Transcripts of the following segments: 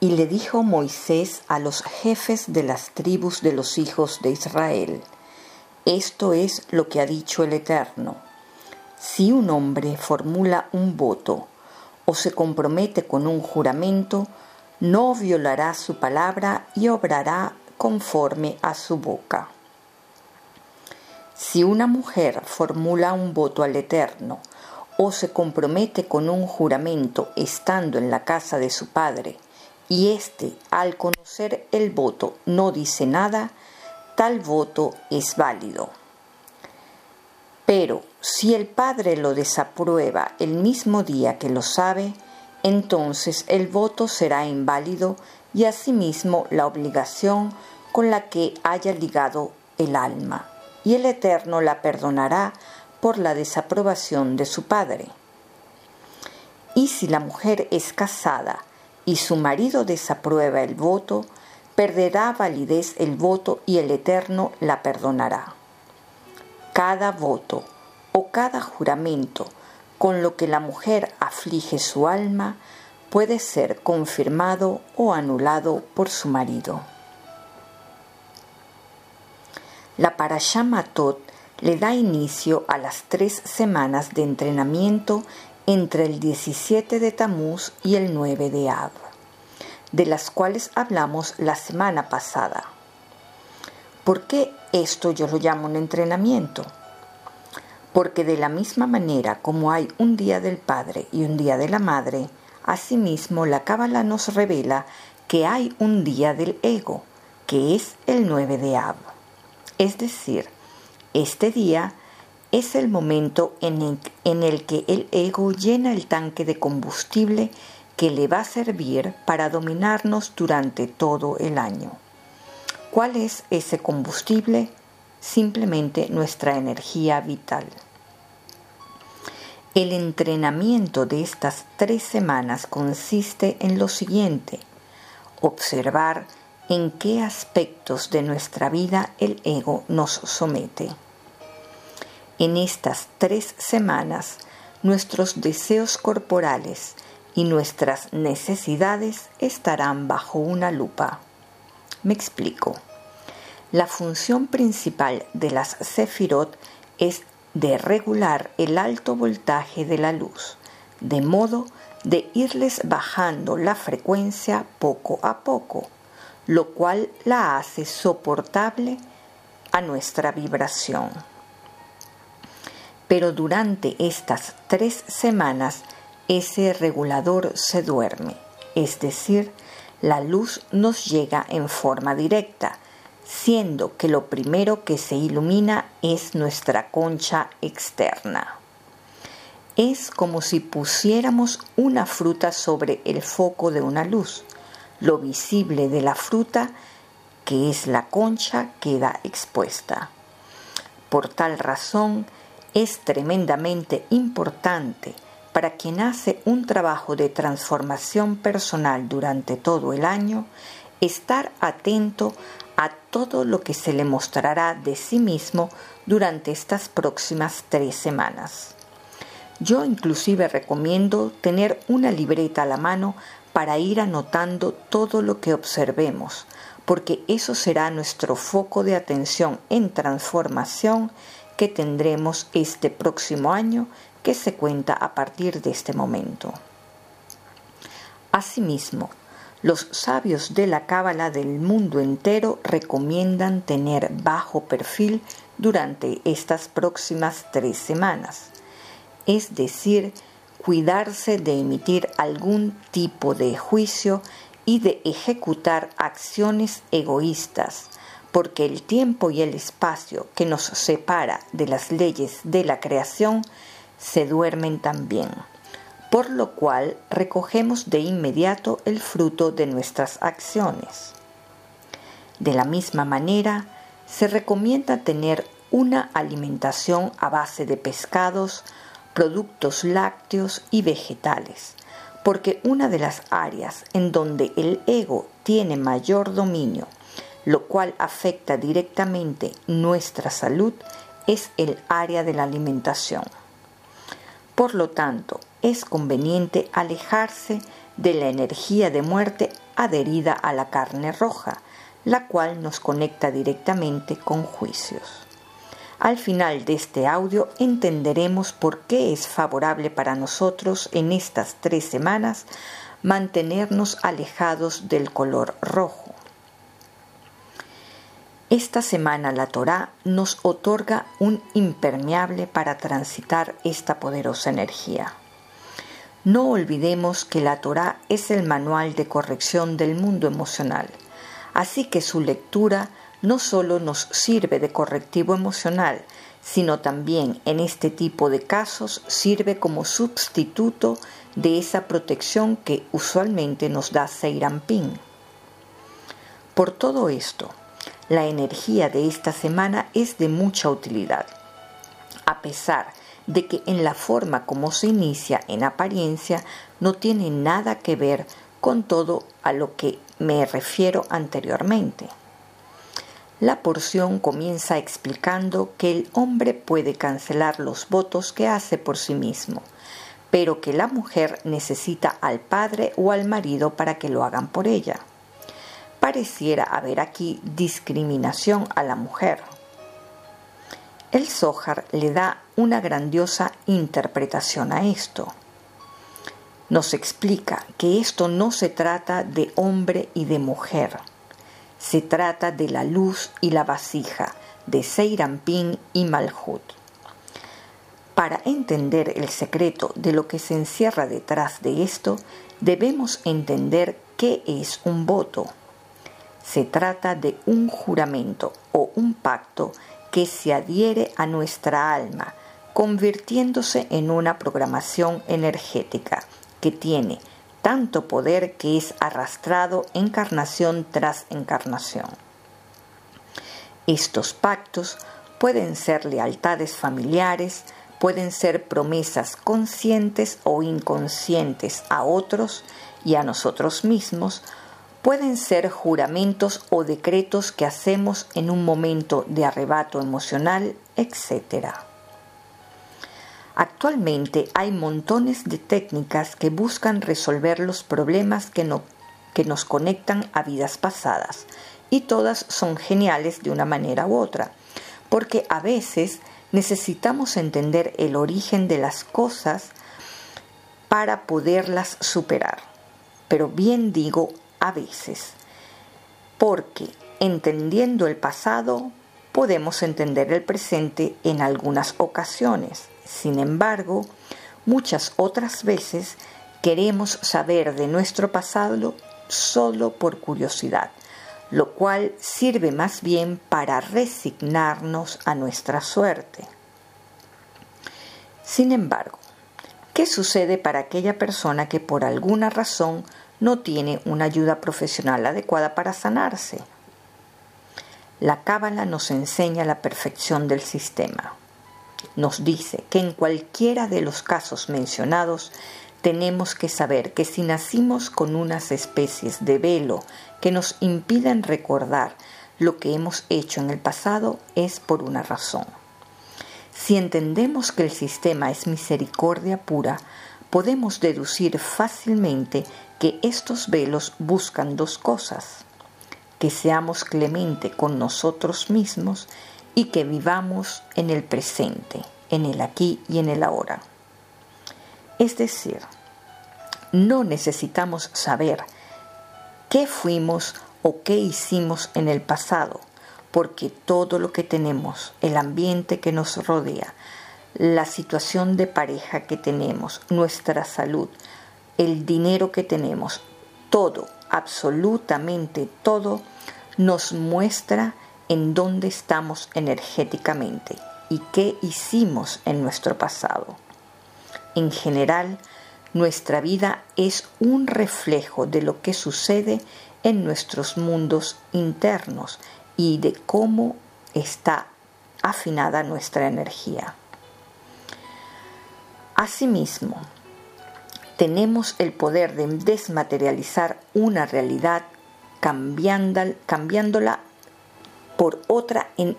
Y le dijo Moisés a los jefes de las tribus de los hijos de Israel, esto es lo que ha dicho el Eterno. Si un hombre formula un voto o se compromete con un juramento, no violará su palabra y obrará conforme a su boca. Si una mujer formula un voto al Eterno o se compromete con un juramento estando en la casa de su padre, y éste al conocer el voto no dice nada, tal voto es válido. Pero si el padre lo desaprueba el mismo día que lo sabe, entonces el voto será inválido y asimismo la obligación con la que haya ligado el alma, y el Eterno la perdonará por la desaprobación de su padre. Y si la mujer es casada y su marido desaprueba el voto, perderá validez el voto y el Eterno la perdonará. Cada voto o cada juramento con lo que la mujer aflige su alma puede ser confirmado o anulado por su marido. La Parashá Matot le da inicio a las tres semanas de entrenamiento entre el 17 de Tamuz y el 9 de Ab, de las cuales hablamos la semana pasada. ¿Por qué esto yo lo llamo un entrenamiento? Porque de la misma manera como hay un día del Padre y un día de la Madre, asimismo la Cábala nos revela que hay un día del ego, que es el 9 de Ab. Es decir, este día es el momento en el, que el ego llena el tanque de combustible que le va a servir para dominarnos durante todo el año. ¿Cuál es ese combustible? Simplemente nuestra energía vital. El entrenamiento de estas tres semanas consiste en lo siguiente, observar en qué aspectos de nuestra vida el ego nos somete. En estas tres semanas, nuestros deseos corporales y nuestras necesidades estarán bajo una lupa. Me explico. La función principal de las Sefirot es de regular el alto voltaje de la luz, de modo de irles bajando la frecuencia poco a poco, lo cual la hace soportable a nuestra vibración pero durante estas tres semanas ese regulador se duerme, es decir, la luz nos llega en forma directa, siendo que lo primero que se ilumina es nuestra concha externa. Es como si pusiéramos una fruta sobre el foco de una luz. Lo visible de la fruta, que es la concha, queda expuesta. Por tal razón, es tremendamente importante para quien hace un trabajo de transformación personal durante todo el año estar atento a todo lo que se le mostrará de sí mismo durante estas próximas tres semanas. Yo inclusive recomiendo tener una libreta a la mano para ir anotando todo lo que observemos, porque eso será nuestro foco de atención en transformación que tendremos este próximo año que se cuenta a partir de este momento. Asimismo, los sabios de la cábala del mundo entero recomiendan tener bajo perfil durante estas próximas tres semanas, es decir, cuidarse de emitir algún tipo de juicio y de ejecutar acciones egoístas, porque el tiempo y el espacio que nos separa de las leyes de la creación se duermen también, por lo cual recogemos de inmediato el fruto de nuestras acciones. De la misma manera, se recomienda tener una alimentación a base de pescados, productos lácteos y vegetales, porque una de las áreas en donde el ego tiene mayor dominio lo cual afecta directamente nuestra salud, es el área de la alimentación. Por lo tanto, es conveniente alejarse de la energía de muerte adherida a la carne roja, la cual nos conecta directamente con juicios. Al final de este audio entenderemos por qué es favorable para nosotros en estas tres semanas mantenernos alejados del color rojo. Esta semana la Torá nos otorga un impermeable para transitar esta poderosa energía. No olvidemos que la Torá es el manual de corrección del mundo emocional, así que su lectura no solo nos sirve de correctivo emocional, sino también en este tipo de casos sirve como sustituto de esa protección que usualmente nos da Seirampin. Por todo esto, la energía de esta semana es de mucha utilidad, a pesar de que en la forma como se inicia en apariencia no tiene nada que ver con todo a lo que me refiero anteriormente. La porción comienza explicando que el hombre puede cancelar los votos que hace por sí mismo, pero que la mujer necesita al padre o al marido para que lo hagan por ella pareciera haber aquí discriminación a la mujer. El Zohar le da una grandiosa interpretación a esto. Nos explica que esto no se trata de hombre y de mujer, se trata de la luz y la vasija, de Seirampin y Malhut. Para entender el secreto de lo que se encierra detrás de esto, debemos entender qué es un voto. Se trata de un juramento o un pacto que se adhiere a nuestra alma, convirtiéndose en una programación energética que tiene tanto poder que es arrastrado encarnación tras encarnación. Estos pactos pueden ser lealtades familiares, pueden ser promesas conscientes o inconscientes a otros y a nosotros mismos, pueden ser juramentos o decretos que hacemos en un momento de arrebato emocional, etc. Actualmente hay montones de técnicas que buscan resolver los problemas que, que nos conectan a vidas pasadas y todas son geniales de una manera u otra, porque a veces necesitamos entender el origen de las cosas para poderlas superar. Pero bien digo a veces, porque entendiendo el pasado podemos entender el presente en algunas ocasiones. Sin embargo, muchas otras veces queremos saber de nuestro pasado solo por curiosidad, lo cual sirve más bien para resignarnos a nuestra suerte. Sin embargo, ¿qué sucede para aquella persona que por alguna razón no tiene una ayuda profesional adecuada para sanarse. La cábala nos enseña la perfección del sistema. Nos dice que en cualquiera de los casos mencionados tenemos que saber que si nacimos con unas especies de velo que nos impiden recordar lo que hemos hecho en el pasado es por una razón. Si entendemos que el sistema es misericordia pura, podemos deducir fácilmente que estos velos buscan dos cosas, que seamos clemente con nosotros mismos y que vivamos en el presente, en el aquí y en el ahora. Es decir, no necesitamos saber qué fuimos o qué hicimos en el pasado, porque todo lo que tenemos, el ambiente que nos rodea, la situación de pareja que tenemos, nuestra salud, el dinero que tenemos, todo, absolutamente todo, nos muestra en dónde estamos energéticamente y qué hicimos en nuestro pasado. En general, nuestra vida es un reflejo de lo que sucede en nuestros mundos internos y de cómo está afinada nuestra energía. Asimismo, tenemos el poder de desmaterializar una realidad cambiándola por otra en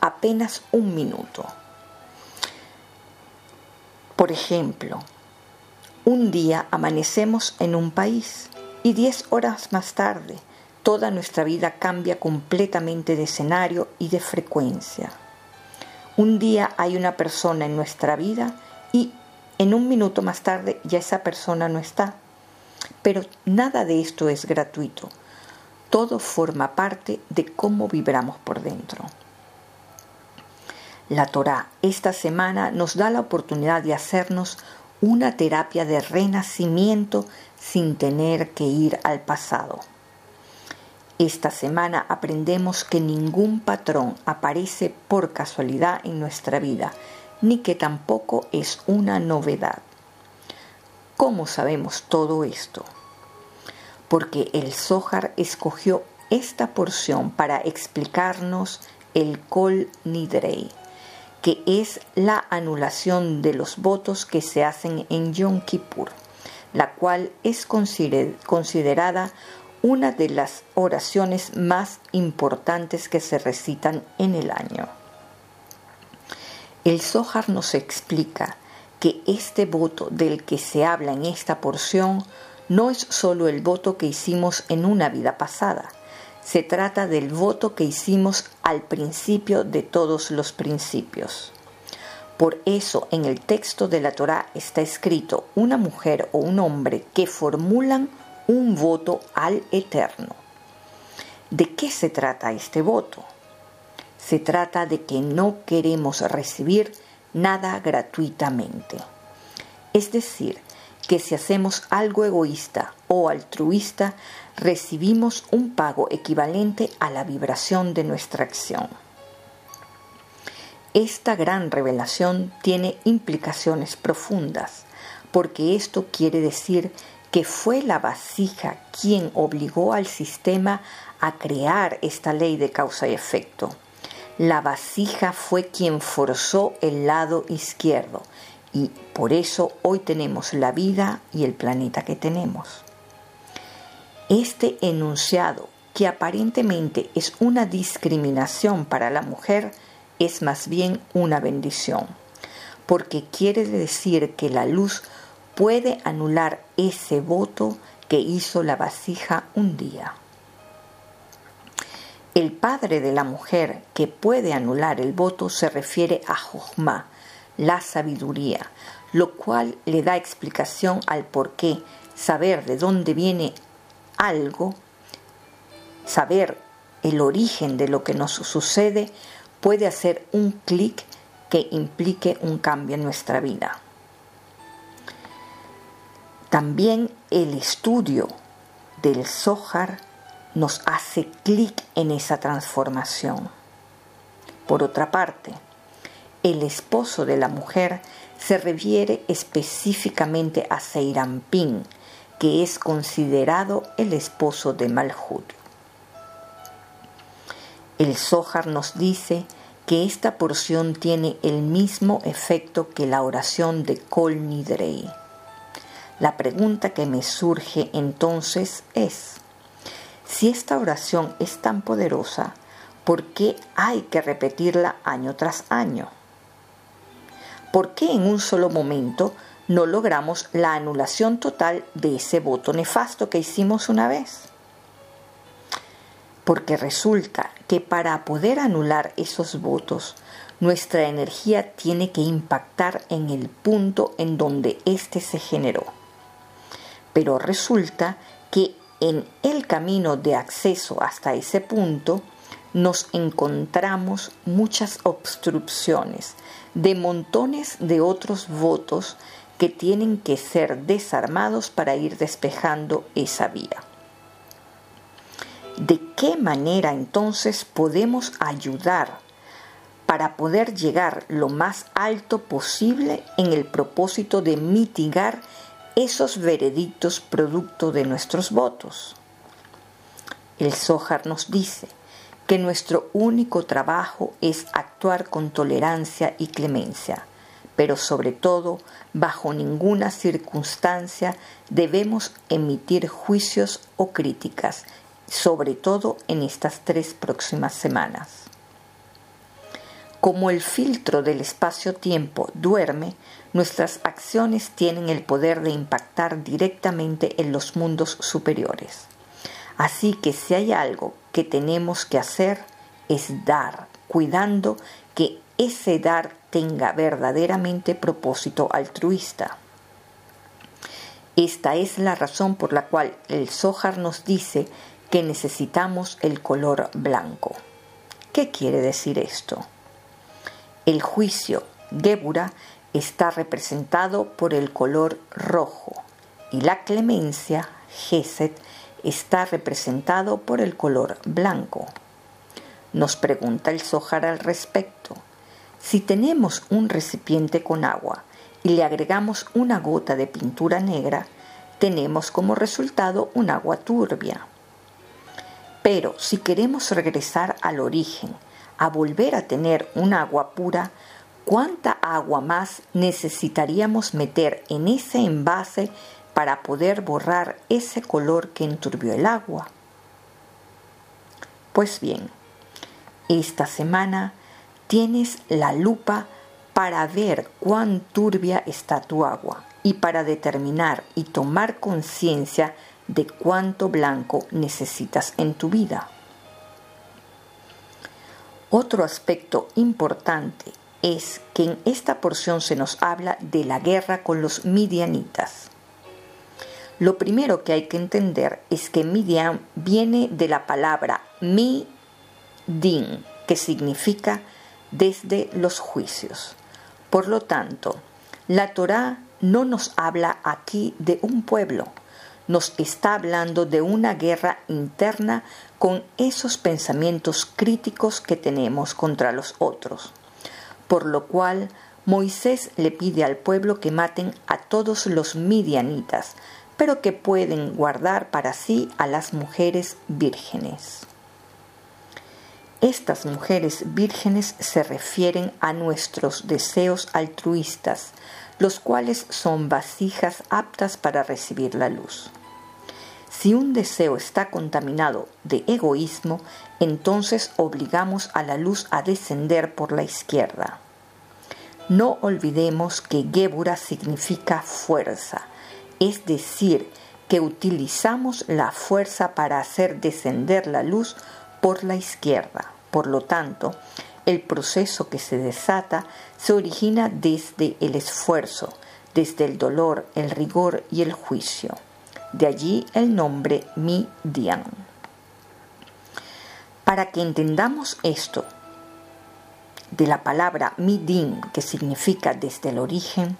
apenas un minuto. Por ejemplo, Un día amanecemos en un país y diez horas más tarde toda nuestra vida cambia completamente de escenario y de frecuencia. Un día hay una persona en nuestra vida y en un minuto más tarde ya esa persona no está. Pero nada de esto es gratuito. Todo forma parte de cómo vibramos por dentro. La Torá esta semana nos da la oportunidad de hacernos una terapia de renacimiento sin tener que ir al pasado. Esta semana aprendemos que ningún patrón aparece por casualidad en nuestra vida, ni que tampoco es una novedad. ¿Cómo sabemos todo esto? Porque el Zohar escogió esta porción para explicarnos el Kol Nidrei, que es la anulación de los votos que se hacen en Yom Kippur, la cual es considerada una de las oraciones más importantes que se recitan en el año. El Zohar nos explica que este voto del que se habla en esta porción no es solo el voto que hicimos en una vida pasada, se trata del voto que hicimos al principio de todos los principios. Por eso en el texto de la Torá está escrito una mujer o un hombre que formulan un voto al Eterno. ¿De qué se trata este voto? Se trata de que no queremos recibir nada gratuitamente. Es decir, que si hacemos algo egoísta o altruista, recibimos un pago equivalente a la vibración de nuestra acción. Esta gran revelación tiene implicaciones profundas, porque esto quiere decir que fue la vasija quien obligó al sistema a crear esta ley de causa y efecto. La vasija fue quien forzó el lado izquierdo y por eso hoy tenemos la vida y el planeta que tenemos. Este enunciado, que aparentemente es una discriminación para la mujer, es más bien una bendición, porque quiere decir que la luz puede anular ese voto que hizo la vasija un día. El padre de la mujer que puede anular el voto se refiere a Jochma, la sabiduría, lo cual le da explicación al por qué saber de dónde viene algo, saber el origen de lo que nos sucede, puede hacer un clic que implique un cambio en nuestra vida. También el estudio del Zohar nos hace clic en esa transformación. Por otra parte, el esposo de la mujer se refiere específicamente a Seirampin, que es considerado el esposo de Malhut. El Zohar nos dice que esta porción tiene el mismo efecto que la oración de Kol Nidrei la pregunta que me surge entonces es, si esta oración es tan poderosa, ¿por qué hay que repetirla año tras año? ¿Por qué en un solo momento no logramos la anulación total de ese voto nefasto que hicimos una vez? Porque resulta que para poder anular esos votos, nuestra energía tiene que impactar en el punto en donde éste se generó pero resulta que en el camino de acceso hasta ese punto nos encontramos muchas obstrucciones de montones de otros votos que tienen que ser desarmados para ir despejando esa vía. ¿De qué manera entonces podemos ayudar para poder llegar lo más alto posible en el propósito de mitigar esos veredictos producto de nuestros votos. El Zohar nos dice que nuestro único trabajo es actuar con tolerancia y clemencia, pero sobre todo, bajo ninguna circunstancia debemos emitir juicios o críticas, sobre todo en estas tres próximas semanas. Como el filtro del espacio-tiempo duerme, nuestras acciones tienen el poder de impactar directamente en los mundos superiores. Así que si hay algo que tenemos que hacer es dar, cuidando que ese dar tenga verdaderamente propósito altruista. Esta es la razón por la cual el Zohar nos dice que necesitamos el color blanco. ¿Qué quiere decir esto? El juicio, Gebura, está representado por el color rojo y la clemencia, Geset, está representado por el color blanco. Nos pregunta el Zohar al respecto. Si tenemos un recipiente con agua y le agregamos una gota de pintura negra, tenemos como resultado un agua turbia. Pero si queremos regresar al origen, a volver a tener un agua pura, ¿cuánta agua más necesitaríamos meter en ese envase para poder borrar ese color que enturbió el agua? Pues bien, esta semana tienes la lupa para ver cuán turbia está tu agua y para determinar y tomar conciencia de cuánto blanco necesitas en tu vida. Otro aspecto importante es que en esta porción se nos habla de la guerra con los midianitas. Lo primero que hay que entender es que Midian viene de la palabra mi din, que significa desde los juicios. Por lo tanto, la Torá no nos habla aquí de un pueblo, nos está hablando de una guerra interna con esos pensamientos críticos que tenemos contra los otros. Por lo cual Moisés le pide al pueblo que maten a todos los midianitas, pero que pueden guardar para sí a las mujeres vírgenes. Estas mujeres vírgenes se refieren a nuestros deseos altruistas, los cuales son vasijas aptas para recibir la luz. Si un deseo está contaminado de egoísmo, entonces obligamos a la luz a descender por la izquierda. No olvidemos que Gebura significa fuerza, es decir, que utilizamos la fuerza para hacer descender la luz por la izquierda. Por lo tanto, el proceso que se desata se origina desde el esfuerzo, desde el dolor, el rigor y el juicio. De allí el nombre Midian. Para que entendamos esto, de la palabra Midin, que significa desde el origen,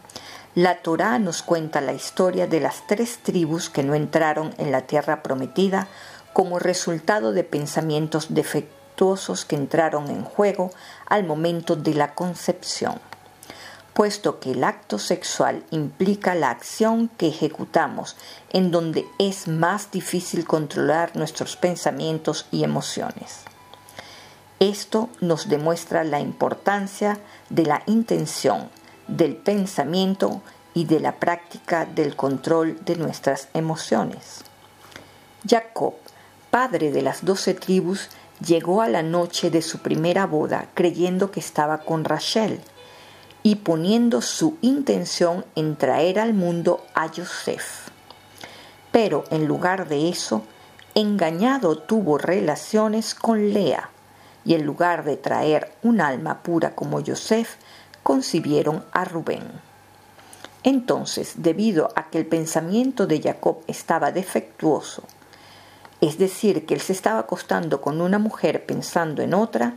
la Torá nos cuenta la historia de las tres tribus que no entraron en la tierra prometida como resultado de pensamientos defectuosos que entraron en juego al momento de la concepción, puesto que el acto sexual implica la acción que ejecutamos en donde es más difícil controlar nuestros pensamientos y emociones. Esto nos demuestra la importancia de la intención, del pensamiento y de la práctica del control de nuestras emociones. Jacob padre de las doce tribus, llegó a la noche de su primera boda creyendo que estaba con Rachel y poniendo su intención en traer al mundo a Joseph. Pero en lugar de eso, engañado tuvo relaciones con Lea, y en lugar de traer un alma pura como Joseph, concibieron a Rubén. Entonces, debido a que el pensamiento de Jacob estaba defectuoso, es decir, que él se estaba acostando con una mujer pensando en otra,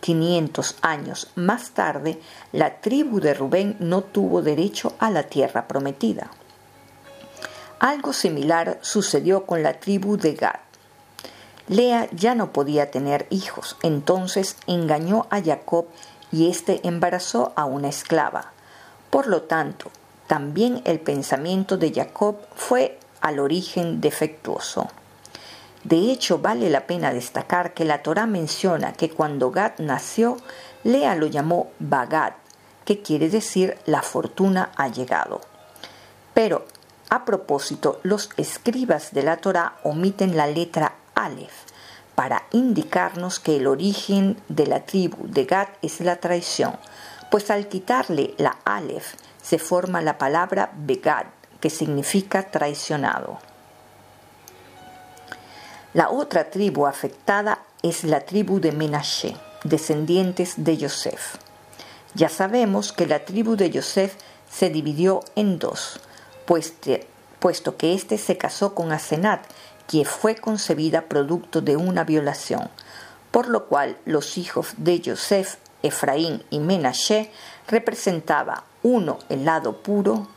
500 años más tarde, la tribu de Rubén no tuvo derecho a la tierra prometida. Algo similar sucedió con la tribu de Gad. Lea ya no podía tener hijos, entonces engañó a Jacob y éste embarazó a una esclava. Por lo tanto, también el pensamiento de Jacob fue al origen defectuoso. De hecho, vale la pena destacar que la Torá menciona que cuando Gad nació, Lea lo llamó Bagad, que quiere decir la fortuna ha llegado. Pero, a propósito, los escribas de la Torá omiten la letra Aleph para indicarnos que el origen de la tribu de Gad es la traición, pues al quitarle la Aleph se forma la palabra Begad, que significa traicionado. La otra tribu afectada es la tribu de Menashe, descendientes de Yosef. Ya sabemos que la tribu de Yosef se dividió en dos, puesto que éste se casó con Asenat, que fue concebida producto de una violación, por lo cual los hijos de Yosef, Efraín y Menashe representaba uno el lado puro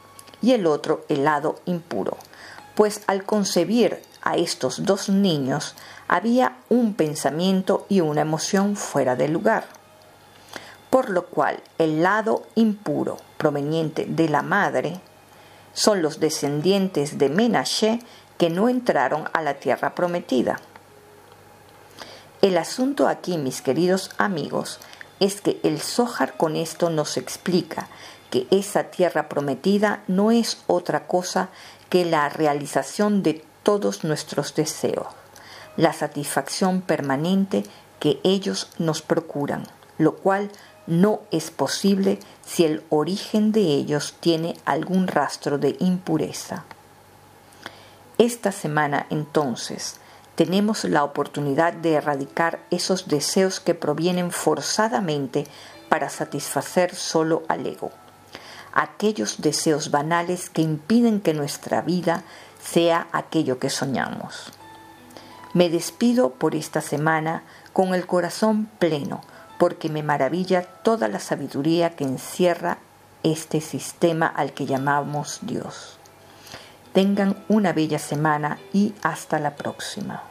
y el otro el lado impuro, pues al concebir a estos dos niños había un pensamiento y una emoción fuera de lugar. Por lo cual el lado impuro proveniente de la madre son los descendientes de Menashe que no entraron a la tierra prometida. El asunto aquí, mis queridos amigos, es que el Zohar con esto nos explica que esa tierra prometida no es otra cosa que la realización de todos nuestros deseos, la satisfacción permanente que ellos nos procuran, lo cual no es posible si el origen de ellos tiene algún rastro de impureza. Esta semana entonces tenemos la oportunidad de erradicar esos deseos que provienen forzadamente para satisfacer solo al ego, aquellos deseos banales que impiden que nuestra vida sea aquello que soñamos. Me despido por esta semana con el corazón pleno, porque me maravilla toda la sabiduría que encierra este sistema al que llamamos Dios. Tengan una bella semana y hasta la próxima.